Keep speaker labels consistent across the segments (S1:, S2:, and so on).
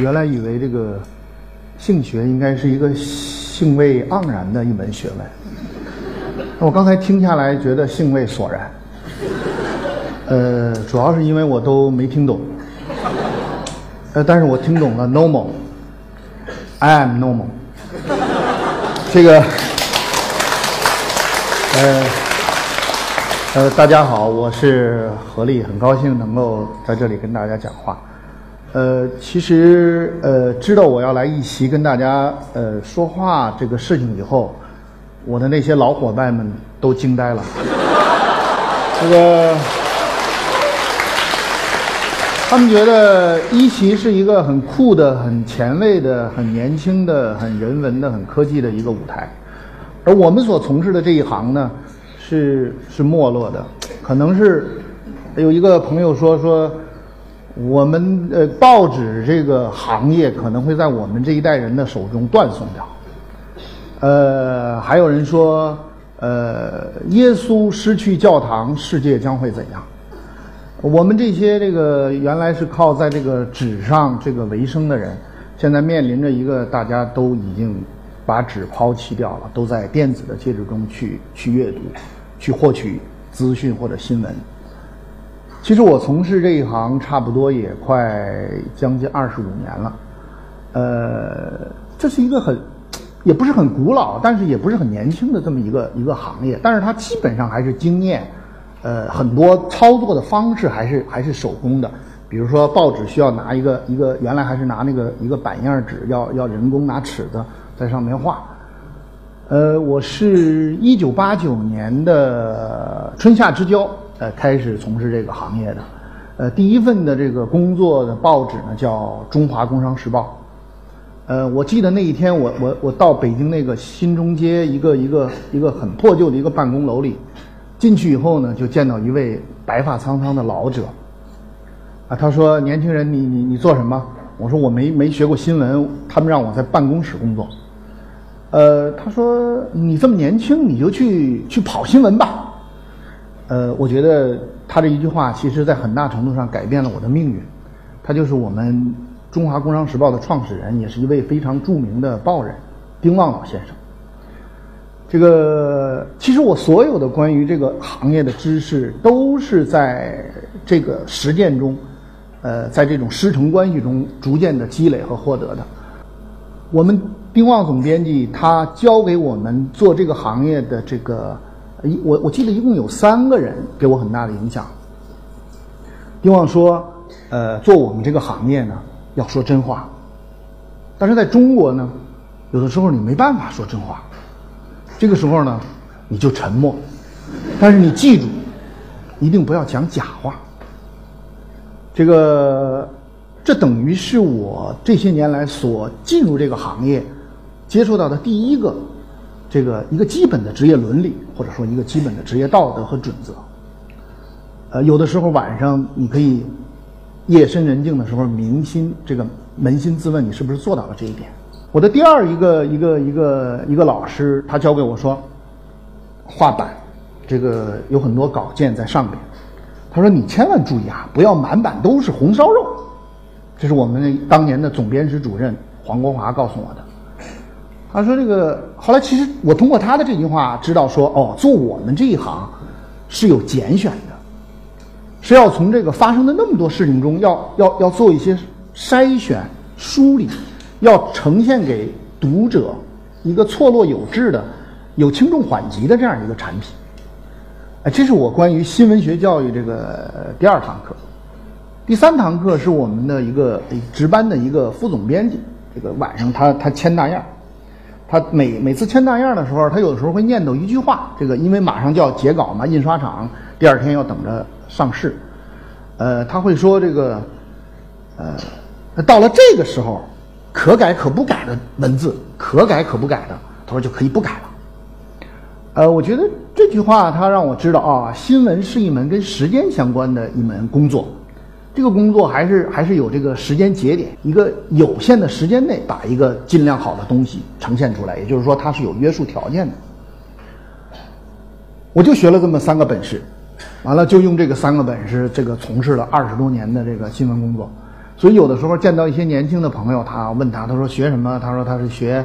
S1: 原来以为这个性学应该是一个兴味盎然的一门学问，我刚才听下来觉得兴味索然。呃，主要是因为我都没听懂，呃，但是我听懂了 normal，I am normal，这个，呃，呃，大家好，我是何力，很高兴能够在这里跟大家讲话。呃，其实呃，知道我要来一席跟大家呃说话这个事情以后，我的那些老伙伴们都惊呆了。这个，他们觉得一席是一个很酷的、很前卫的、很年轻的、很人文的、很科技的一个舞台，而我们所从事的这一行呢，是是没落的，可能是有一个朋友说说。我们呃，报纸这个行业可能会在我们这一代人的手中断送掉。呃，还有人说，呃，耶稣失去教堂，世界将会怎样？我们这些这个原来是靠在这个纸上这个为生的人，现在面临着一个大家都已经把纸抛弃掉了，都在电子的介质中去去阅读、去获取资讯或者新闻。其实我从事这一行差不多也快将近二十五年了，呃，这是一个很，也不是很古老，但是也不是很年轻的这么一个一个行业，但是它基本上还是经验，呃，很多操作的方式还是还是手工的，比如说报纸需要拿一个一个原来还是拿那个一个板样纸，要要人工拿尺子在上面画，呃，我是一九八九年的春夏之交。呃，开始从事这个行业的，呃，第一份的这个工作的报纸呢叫《中华工商时报》。呃，我记得那一天，我我我到北京那个新中街一个一个一个很破旧的一个办公楼里，进去以后呢，就见到一位白发苍苍的老者。啊，他说：“年轻人，你你你做什么？”我说：“我没没学过新闻，他们让我在办公室工作。”呃，他说：“你这么年轻，你就去去跑新闻吧。”呃，我觉得他这一句话，其实在很大程度上改变了我的命运。他就是我们《中华工商时报》的创始人，也是一位非常著名的报人，丁旺老先生。这个其实我所有的关于这个行业的知识，都是在这个实践中，呃，在这种师承关系中逐渐的积累和获得的。我们丁旺总编辑他教给我们做这个行业的这个。一我我记得一共有三个人给我很大的影响。丁旺说：“呃，做我们这个行业呢，要说真话。但是在中国呢，有的时候你没办法说真话。这个时候呢，你就沉默。但是你记住，一定不要讲假话。这个，这等于是我这些年来所进入这个行业接触到的第一个。”这个一个基本的职业伦理，或者说一个基本的职业道德和准则。呃，有的时候晚上你可以夜深人静的时候，扪心这个扪心自问，你是不是做到了这一点？我的第二一个一个一个一个老师，他教给我说，画板这个有很多稿件在上边，他说你千万注意啊，不要满版都是红烧肉。这是我们当年的总编室主任黄国华告诉我的。他说：“这个后来，其实我通过他的这句话知道说，哦，做我们这一行是有拣选的，是要从这个发生的那么多事情中，要要要做一些筛选、梳理，要呈现给读者一个错落有致的、有轻重缓急的这样一个产品。哎，这是我关于新闻学教育这个第二堂课。第三堂课是我们的一个值班的一个副总编辑，这个晚上他他签大样。”他每每次签大样的时候，他有的时候会念叨一句话。这个因为马上就要截稿嘛，印刷厂第二天要等着上市，呃，他会说这个，呃，到了这个时候，可改可不改的文字，可改可不改的，他说就可以不改了。呃，我觉得这句话他让我知道啊，新闻是一门跟时间相关的一门工作。这个工作还是还是有这个时间节点，一个有限的时间内把一个尽量好的东西呈现出来，也就是说它是有约束条件的。我就学了这么三个本事，完了就用这个三个本事，这个从事了二十多年的这个新闻工作。所以有的时候见到一些年轻的朋友，他问他，他说学什么？他说他是学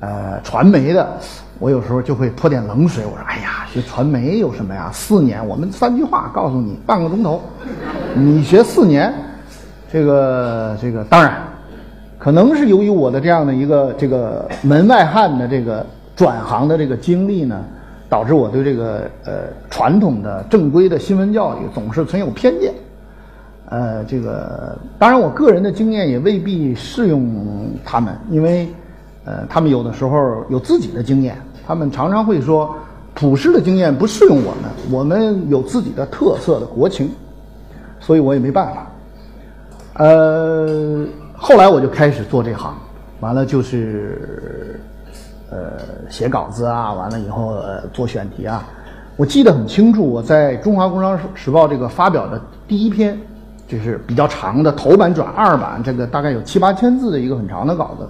S1: 呃传媒的。我有时候就会泼点冷水，我说：“哎呀，学传媒有什么呀？四年，我们三句话告诉你，半个钟头，你学四年，这个这个当然，可能是由于我的这样的一个这个门外汉的这个转行的这个经历呢，导致我对这个呃传统的正规的新闻教育总是存有偏见。呃，这个当然，我个人的经验也未必适用他们，因为呃，他们有的时候有自己的经验。”他们常常会说，普世的经验不适用我们，我们有自己的特色的国情，所以我也没办法。呃，后来我就开始做这行，完了就是呃写稿子啊，完了以后呃做选题啊。我记得很清楚，我在《中华工商时报》这个发表的第一篇，就是比较长的头版转二版，这个大概有七八千字的一个很长的稿子，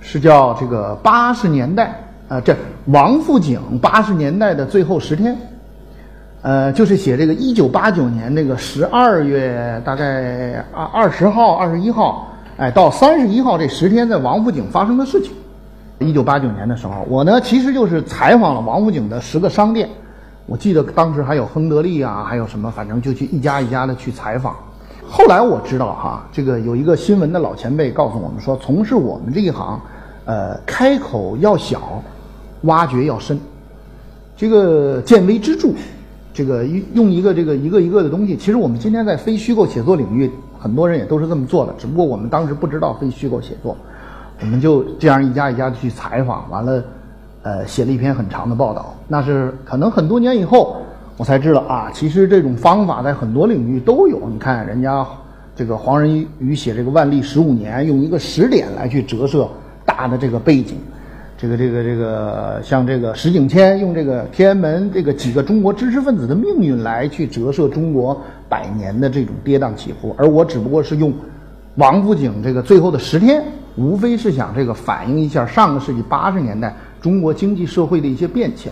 S1: 是叫这个八十年代。啊，这王府井八十年代的最后十天，呃，就是写这个一九八九年那个十二月大概二二十号、二十一号，哎，到三十一号这十天在王府井发生的事情。一九八九年的时候，我呢其实就是采访了王府井的十个商店，我记得当时还有亨得利啊，还有什么，反正就去一家一家的去采访。后来我知道哈，这个有一个新闻的老前辈告诉我们说，从事我们这一行，呃，开口要小。挖掘要深，这个见微知著，这个用一个这个一个一个的东西。其实我们今天在非虚构写作领域，很多人也都是这么做的，只不过我们当时不知道非虚构写作，我们就这样一家一家的去采访，完了，呃，写了一篇很长的报道。那是可能很多年以后，我才知道啊，其实这种方法在很多领域都有。你看人家这个黄仁宇写这个万历十五年，用一个时点来去折射大的这个背景。这个这个这个，像这个石景谦用这个天安门这个几个中国知识分子的命运来去折射中国百年的这种跌宕起伏，而我只不过是用王府井这个最后的十天，无非是想这个反映一下上个世纪八十年代中国经济社会的一些变迁。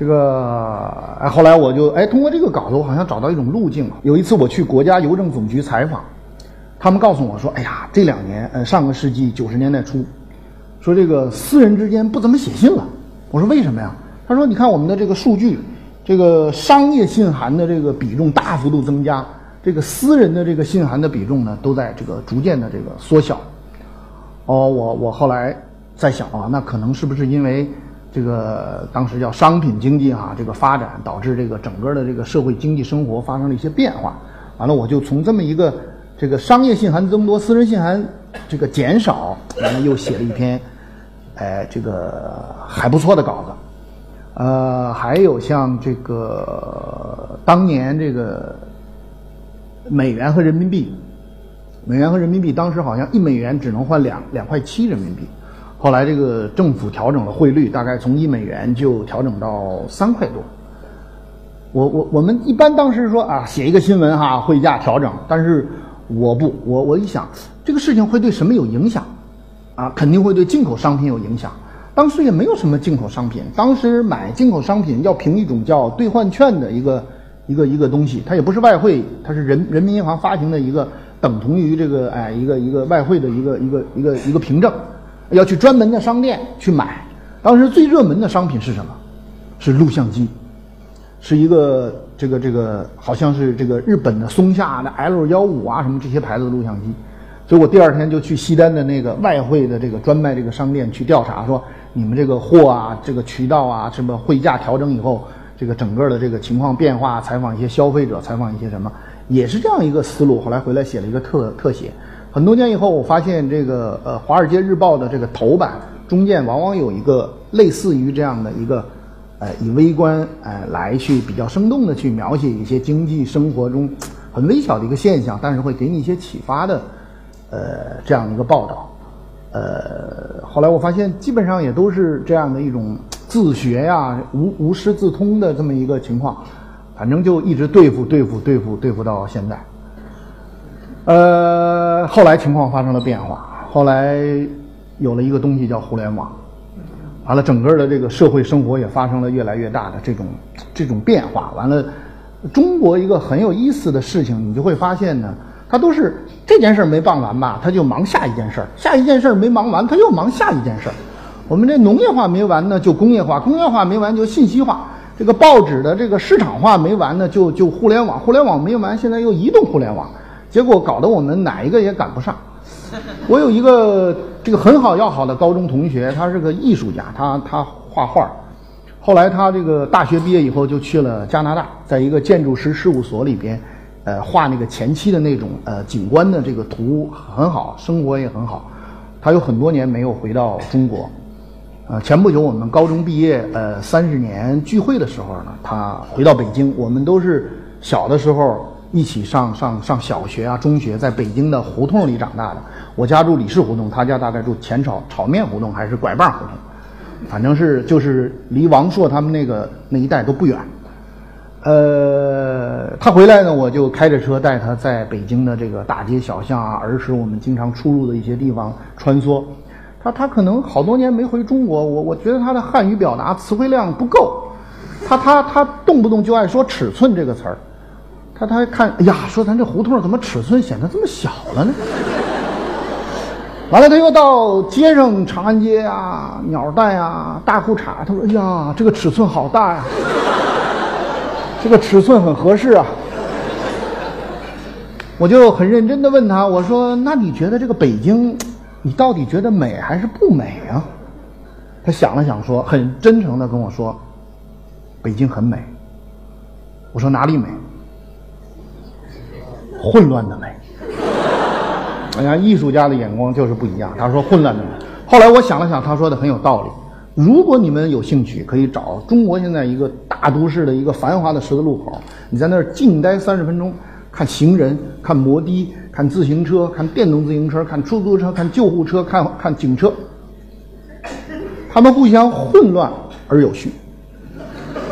S1: 这个哎，后来我就哎通过这个稿子，我好像找到一种路径了。有一次我去国家邮政总局采访，他们告诉我说：“哎呀，这两年，呃，上个世纪九十年代初。”说这个私人之间不怎么写信了，我说为什么呀？他说你看我们的这个数据，这个商业信函的这个比重大幅度增加，这个私人的这个信函的比重呢都在这个逐渐的这个缩小。哦，我我后来在想啊，那可能是不是因为这个当时叫商品经济哈这个发展导致这个整个的这个社会经济生活发生了一些变化？完了我就从这么一个这个商业信函增多，私人信函这个减少，完了又写了一篇。哎，这个还不错的稿子，呃，还有像这个当年这个美元和人民币，美元和人民币当时好像一美元只能换两两块七人民币，后来这个政府调整了汇率，大概从一美元就调整到三块多。我我我们一般当时说啊，写一个新闻哈，汇价调整，但是我不，我我一想这个事情会对什么有影响？啊，肯定会对进口商品有影响。当时也没有什么进口商品，当时买进口商品要凭一种叫兑换券的一个一个一个东西，它也不是外汇，它是人人民银行发行的一个等同于这个哎一个一个外汇的一个一个一个一个凭证，要去专门的商店去买。当时最热门的商品是什么？是录像机，是一个这个这个好像是这个日本的松下的 L 幺五啊什么这些牌子的录像机。所以我第二天就去西单的那个外汇的这个专卖这个商店去调查，说你们这个货啊，这个渠道啊，什么汇价调整以后，这个整个的这个情况变化，采访一些消费者，采访一些什么，也是这样一个思路。后来回来写了一个特特写。很多年以后，我发现这个呃《华尔街日报》的这个头版中间往往有一个类似于这样的一个，呃，以微观呃来去比较生动的去描写一些经济生活中很微小的一个现象，但是会给你一些启发的。呃，这样一个报道，呃，后来我发现基本上也都是这样的一种自学呀，无无师自通的这么一个情况，反正就一直对付对付对付对付到现在。呃，后来情况发生了变化，后来有了一个东西叫互联网，完了整个的这个社会生活也发生了越来越大的这种这种变化。完了，中国一个很有意思的事情，你就会发现呢。他都是这件事儿没办完吧，他就忙下一件事儿；下一件事儿没忙完，他又忙下一件事儿。我们这农业化没完呢，就工业化；工业化没完，就信息化。这个报纸的这个市场化没完呢，就就互联网；互联网没完，现在又移动互联网。结果搞得我们哪一个也赶不上。我有一个这个很好要好的高中同学，他是个艺术家，他他画画。后来他这个大学毕业以后就去了加拿大，在一个建筑师事务所里边。呃，画那个前期的那种呃景观的这个图很好，生活也很好。他有很多年没有回到中国。呃，前不久我们高中毕业呃三十年聚会的时候呢，他回到北京。我们都是小的时候一起上上上小学啊、中学，在北京的胡同里长大的。我家住李氏胡同，他家大概住前炒炒面胡同还是拐棒胡同，反正是就是离王朔他们那个那一带都不远。呃，他回来呢，我就开着车带他在北京的这个大街小巷啊，儿时我们经常出入的一些地方穿梭。他他可能好多年没回中国，我我觉得他的汉语表达词汇量不够。他他他动不动就爱说尺寸这个词儿。他他看，哎呀，说咱这胡同怎么尺寸显得这么小了呢？完了，他又到街上长安街啊、鸟蛋啊、大裤衩，他说：“哎呀，这个尺寸好大呀。”这个尺寸很合适啊，我就很认真的问他，我说：“那你觉得这个北京，你到底觉得美还是不美啊？”他想了想，说：“很真诚的跟我说，北京很美。”我说：“哪里美？混乱的美。”哎呀，艺术家的眼光就是不一样。他说：“混乱的美。”后来我想了想，他说的很有道理。如果你们有兴趣，可以找中国现在一个大都市的一个繁华的十字路口，你在那儿静待三十分钟，看行人，看摩的，看自行车，看电动自行车，看出租车，看救护车，看看警车，他们互相混乱而有序。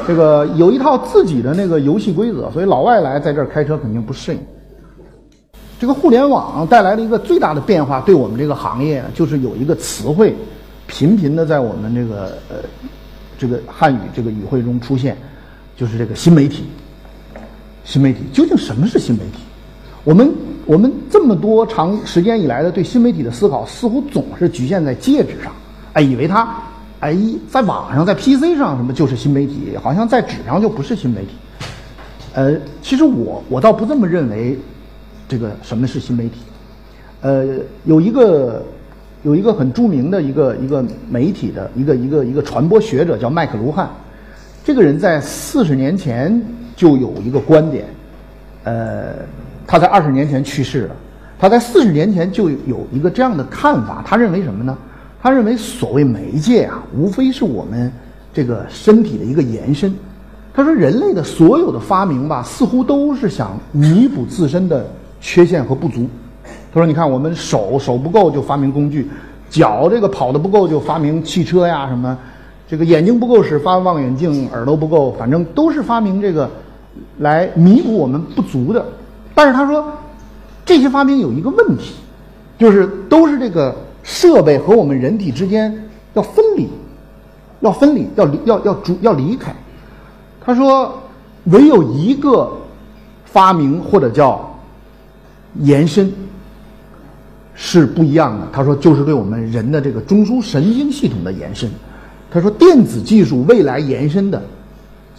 S1: 这个有一套自己的那个游戏规则，所以老外来在这儿开车肯定不适应。这个互联网带来的一个最大的变化，对我们这个行业就是有一个词汇。频频的在我们这个呃这个汉语这个语汇中出现，就是这个新媒体。新媒体究竟什么是新媒体？我们我们这么多长时间以来的对新媒体的思考，似乎总是局限在介质上，哎，以为它哎在网上在 PC 上什么就是新媒体，好像在纸上就不是新媒体。呃，其实我我倒不这么认为，这个什么是新媒体？呃，有一个。有一个很著名的一个一个媒体的一个一个一个传播学者叫麦克卢汉，这个人在四十年前就有一个观点，呃，他在二十年前去世了，他在四十年前就有一个这样的看法，他认为什么呢？他认为所谓媒介啊，无非是我们这个身体的一个延伸。他说人类的所有的发明吧，似乎都是想弥补自身的缺陷和不足。他说：“你看，我们手手不够就发明工具，脚这个跑的不够就发明汽车呀什么，这个眼睛不够使发望远镜，耳朵不够，反正都是发明这个来弥补我们不足的。但是他说，这些发明有一个问题，就是都是这个设备和我们人体之间要分离，要分离，要离，要要主要离开。他说，唯有一个发明或者叫延伸。”是不一样的。他说，就是对我们人的这个中枢神经系统的延伸。他说，电子技术未来延伸的，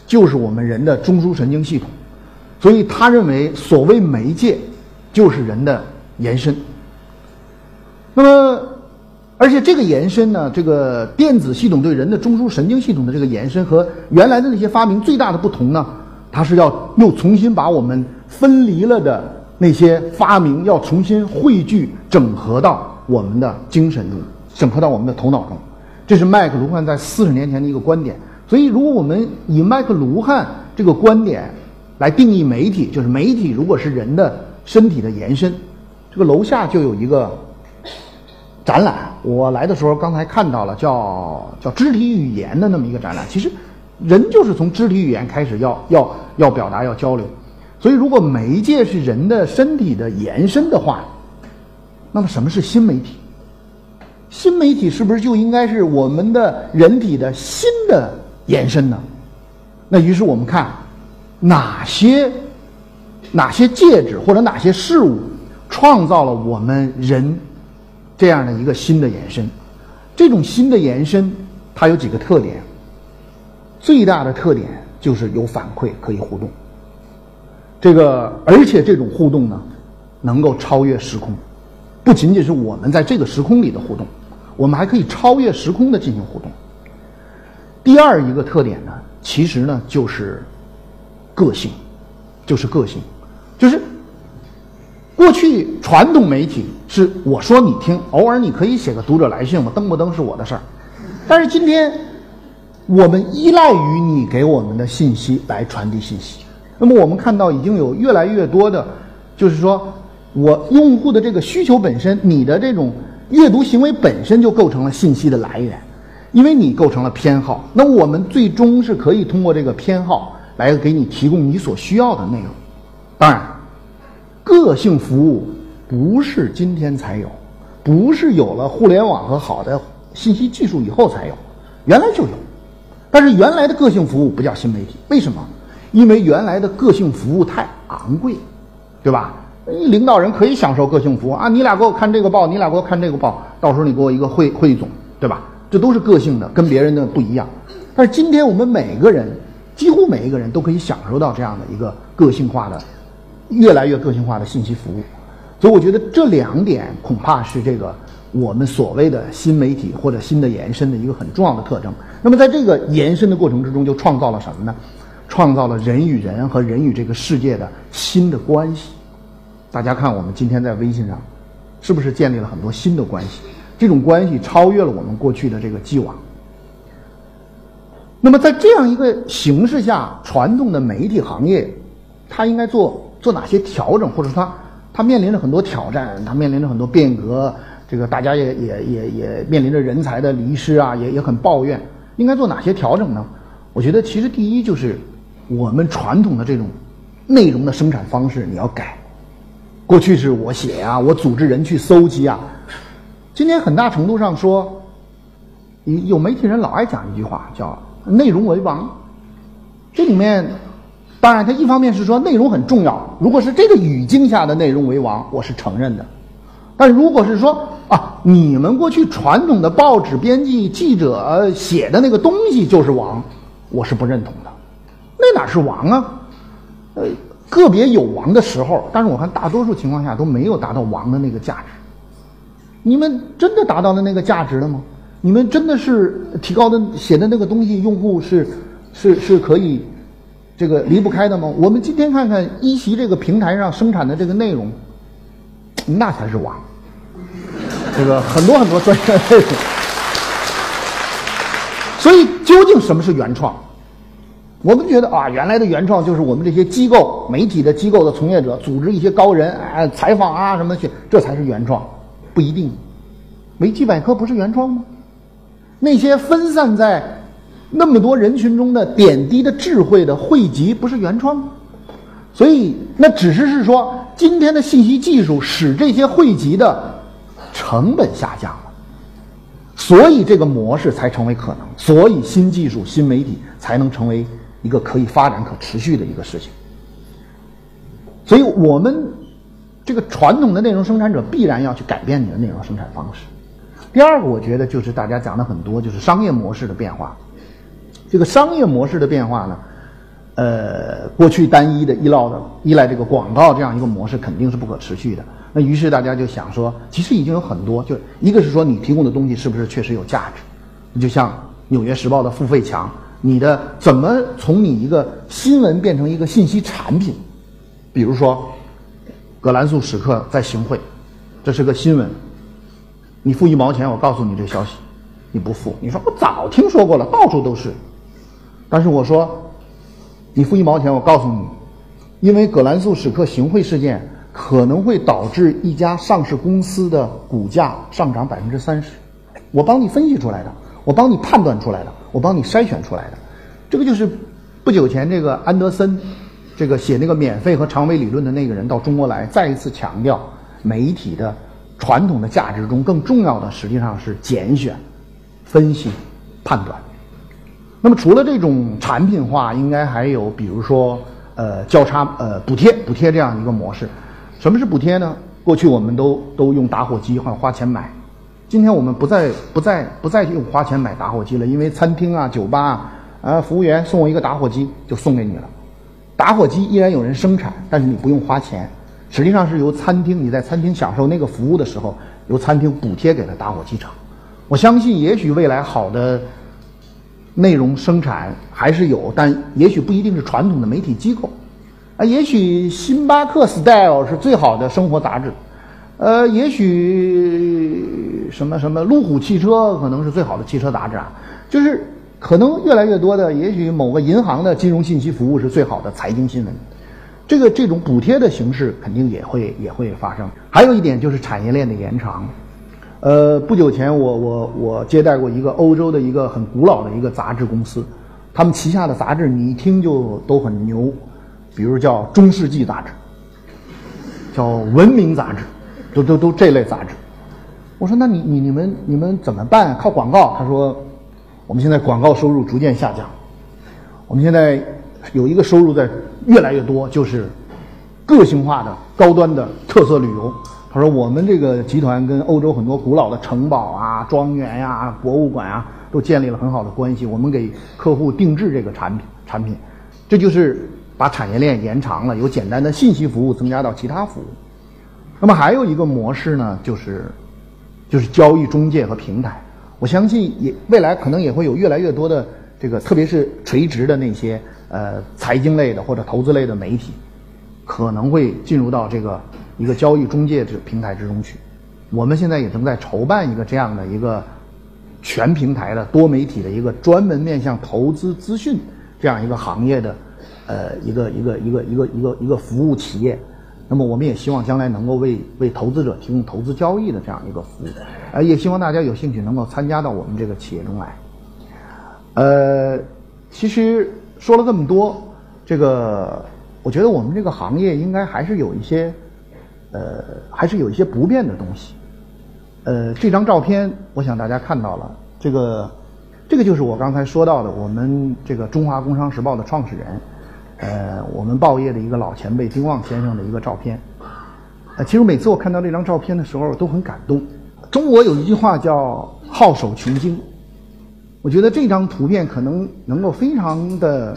S1: 就是我们人的中枢神经系统。所以，他认为所谓媒介，就是人的延伸。那么，而且这个延伸呢，这个电子系统对人的中枢神经系统的这个延伸和原来的那些发明最大的不同呢，它是要又重新把我们分离了的。那些发明要重新汇聚、整合到我们的精神中，整合到我们的头脑中，这是麦克卢汉在四十年前的一个观点。所以，如果我们以麦克卢汉这个观点来定义媒体，就是媒体如果是人的身体的延伸，这个楼下就有一个展览。我来的时候刚才看到了，叫叫肢体语言的那么一个展览。其实，人就是从肢体语言开始要要要表达、要交流。所以，如果媒介是人的身体的延伸的话，那么什么是新媒体？新媒体是不是就应该是我们的人体的新的延伸呢？那于是我们看哪些哪些介质或者哪些事物创造了我们人这样的一个新的延伸。这种新的延伸，它有几个特点。最大的特点就是有反馈，可以互动。这个，而且这种互动呢，能够超越时空，不仅仅是我们在这个时空里的互动，我们还可以超越时空的进行互动。第二一个特点呢，其实呢就是个性，就是个性，就是过去传统媒体是我说你听，偶尔你可以写个读者来信嘛，登不登是我的事儿，但是今天我们依赖于你给我们的信息来传递信息。那么我们看到已经有越来越多的，就是说我用户的这个需求本身，你的这种阅读行为本身就构成了信息的来源，因为你构成了偏好。那我们最终是可以通过这个偏好来给你提供你所需要的内容。当然，个性服务不是今天才有，不是有了互联网和好的信息技术以后才有，原来就有。但是原来的个性服务不叫新媒体，为什么？因为原来的个性服务太昂贵，对吧？领导人可以享受个性服务啊，你俩给我看这个报，你俩给我看这个报，到时候你给我一个汇汇总，对吧？这都是个性的，跟别人的不一样。但是今天我们每个人，几乎每一个人都可以享受到这样的一个个性化的、越来越个性化的信息服务。所以我觉得这两点恐怕是这个我们所谓的新媒体或者新的延伸的一个很重要的特征。那么在这个延伸的过程之中，就创造了什么呢？创造了人与人和人与这个世界的新的关系。大家看，我们今天在微信上，是不是建立了很多新的关系？这种关系超越了我们过去的这个既往。那么，在这样一个形势下，传统的媒体行业，它应该做做哪些调整，或者说它它面临着很多挑战，它面临着很多变革。这个大家也也也也面临着人才的流失啊，也也很抱怨。应该做哪些调整呢？我觉得，其实第一就是。我们传统的这种内容的生产方式你要改，过去是我写呀，我组织人去搜集啊。今天很大程度上说，有媒体人老爱讲一句话，叫“内容为王”。这里面，当然，它一方面是说内容很重要，如果是这个语境下的内容为王，我是承认的。但如果是说啊，你们过去传统的报纸编辑记者写的那个东西就是王，我是不认同的。那哪是王啊？呃，个别有王的时候，但是我看大多数情况下都没有达到王的那个价值。你们真的达到了那个价值了吗？你们真的是提高的写的那个东西，用户是是是可以这个离不开的吗？我们今天看看一席这个平台上生产的这个内容，那才是王。这个很多很多专业内容。所以，究竟什么是原创？我们觉得啊，原来的原创就是我们这些机构、媒体的机构的从业者组织一些高人啊采访啊什么去，这才是原创，不一定。维基百科不是原创吗？那些分散在那么多人群中的点滴的智慧的汇集不是原创吗？所以那只是是说，今天的信息技术使这些汇集的成本下降了，所以这个模式才成为可能，所以新技术、新媒体才能成为。一个可以发展、可持续的一个事情，所以我们这个传统的内容生产者必然要去改变你的内容生产方式。第二个，我觉得就是大家讲的很多，就是商业模式的变化。这个商业模式的变化呢，呃，过去单一的依赖的依赖这个广告这样一个模式肯定是不可持续的。那于是大家就想说，其实已经有很多，就一个是说你提供的东西是不是确实有价值？你就像《纽约时报》的付费墙。你的怎么从你一个新闻变成一个信息产品？比如说，葛兰素史克在行贿，这是个新闻。你付一毛钱，我告诉你这消息，你不付，你说我早听说过了，到处都是。但是我说，你付一毛钱，我告诉你，因为葛兰素史克行贿事件可能会导致一家上市公司的股价上涨百分之三十，我帮你分析出来的，我帮你判断出来的。我帮你筛选出来的，这个就是不久前这个安德森，这个写那个免费和长尾理论的那个人到中国来，再一次强调媒体的传统的价值中更重要的实际上是拣选、分析、判断。那么除了这种产品化，应该还有比如说呃交叉呃补贴补贴这样一个模式。什么是补贴呢？过去我们都都用打火机或者花钱买，今天我们不再不再不再用花钱买打火机了，因为餐厅啊、酒吧啊，啊，服务员送我一个打火机就送给你了。打火机依然有人生产，但是你不用花钱，实际上是由餐厅你在餐厅享受那个服务的时候，由餐厅补贴给了打火机厂。我相信，也许未来好的内容生产还是有，但也许不一定是传统的媒体机构。啊，也许星巴克 Style 是最好的生活杂志，呃，也许什么什么路虎汽车可能是最好的汽车杂志啊，就是可能越来越多的，也许某个银行的金融信息服务是最好的财经新闻，这个这种补贴的形式肯定也会也会发生。还有一点就是产业链的延长，呃，不久前我我我接待过一个欧洲的一个很古老的一个杂志公司，他们旗下的杂志你一听就都很牛。比如叫《中世纪杂志》，叫《文明杂志》，都都都这类杂志。我说：“那你你你们你们怎么办？靠广告？”他说：“我们现在广告收入逐渐下降，我们现在有一个收入在越来越多，就是个性化的高端的特色旅游。”他说：“我们这个集团跟欧洲很多古老的城堡啊、庄园呀、博物馆啊，都建立了很好的关系。我们给客户定制这个产品，产品，这就是。”把产业链延长了，由简单的信息服务增加到其他服务。那么还有一个模式呢，就是就是交易中介和平台。我相信也未来可能也会有越来越多的这个，特别是垂直的那些呃财经类的或者投资类的媒体，可能会进入到这个一个交易中介之平台之中去。我们现在也正在筹办一个这样的一个全平台的多媒体的一个专门面向投资资讯这样一个行业的。呃，一个一个一个一个一个一个服务企业，那么我们也希望将来能够为为投资者提供投资交易的这样一个服务，呃，也希望大家有兴趣能够参加到我们这个企业中来。呃，其实说了这么多，这个我觉得我们这个行业应该还是有一些，呃，还是有一些不变的东西。呃，这张照片，我想大家看到了，这个这个就是我刚才说到的，我们这个中华工商时报的创始人。呃，我们报业的一个老前辈丁旺先生的一个照片。呃，其实每次我看到这张照片的时候，都很感动。中国有一句话叫“好手穷经”，我觉得这张图片可能能够非常的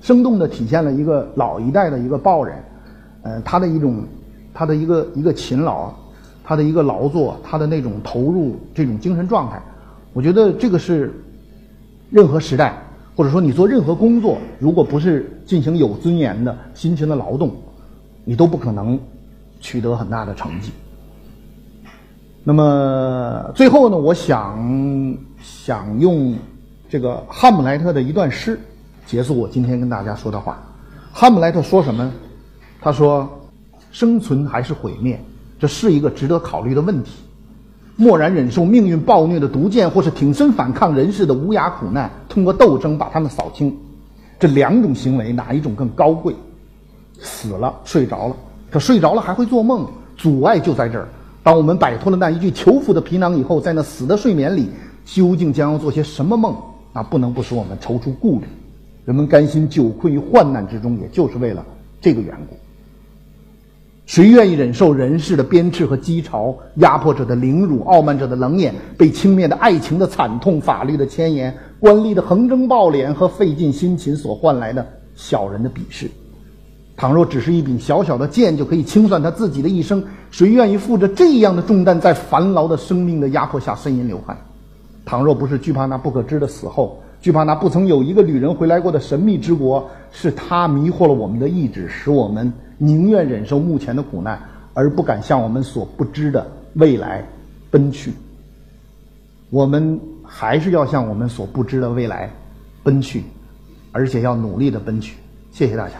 S1: 生动的体现了一个老一代的一个报人，呃，他的一种他的一个一个勤劳，他的一个劳作，他的那种投入，这种精神状态。我觉得这个是任何时代。或者说，你做任何工作，如果不是进行有尊严的辛勤的劳动，你都不可能取得很大的成绩。那么最后呢，我想想用这个哈姆莱特的一段诗结束我今天跟大家说的话。哈姆莱特说什么？他说：“生存还是毁灭，这是一个值得考虑的问题。”默然忍受命运暴虐的毒箭，或是挺身反抗人世的无涯苦难，通过斗争把他们扫清。这两种行为，哪一种更高贵？死了，睡着了，可睡着了还会做梦，阻碍就在这儿。当我们摆脱了那一具囚服的皮囊以后，在那死的睡眠里，究竟将要做些什么梦？那不能不使我们踌躇顾虑。人们甘心久困于患难之中，也就是为了这个缘故。谁愿意忍受人世的鞭笞和讥嘲，压迫者的凌辱，傲慢者的冷眼，被轻蔑的爱情的惨痛，法律的牵延，官吏的横征暴敛和费尽辛勤所换来的小人的鄙视？倘若只是一柄小小的剑就可以清算他自己的一生，谁愿意负着这样的重担，在繁劳的生命的压迫下呻吟流汗？倘若不是惧怕那不可知的死后，惧怕那不曾有一个旅人回来过的神秘之国，是他迷惑了我们的意志，使我们。宁愿忍受目前的苦难，而不敢向我们所不知的未来奔去。我们还是要向我们所不知的未来奔去，而且要努力的奔去。谢谢大家。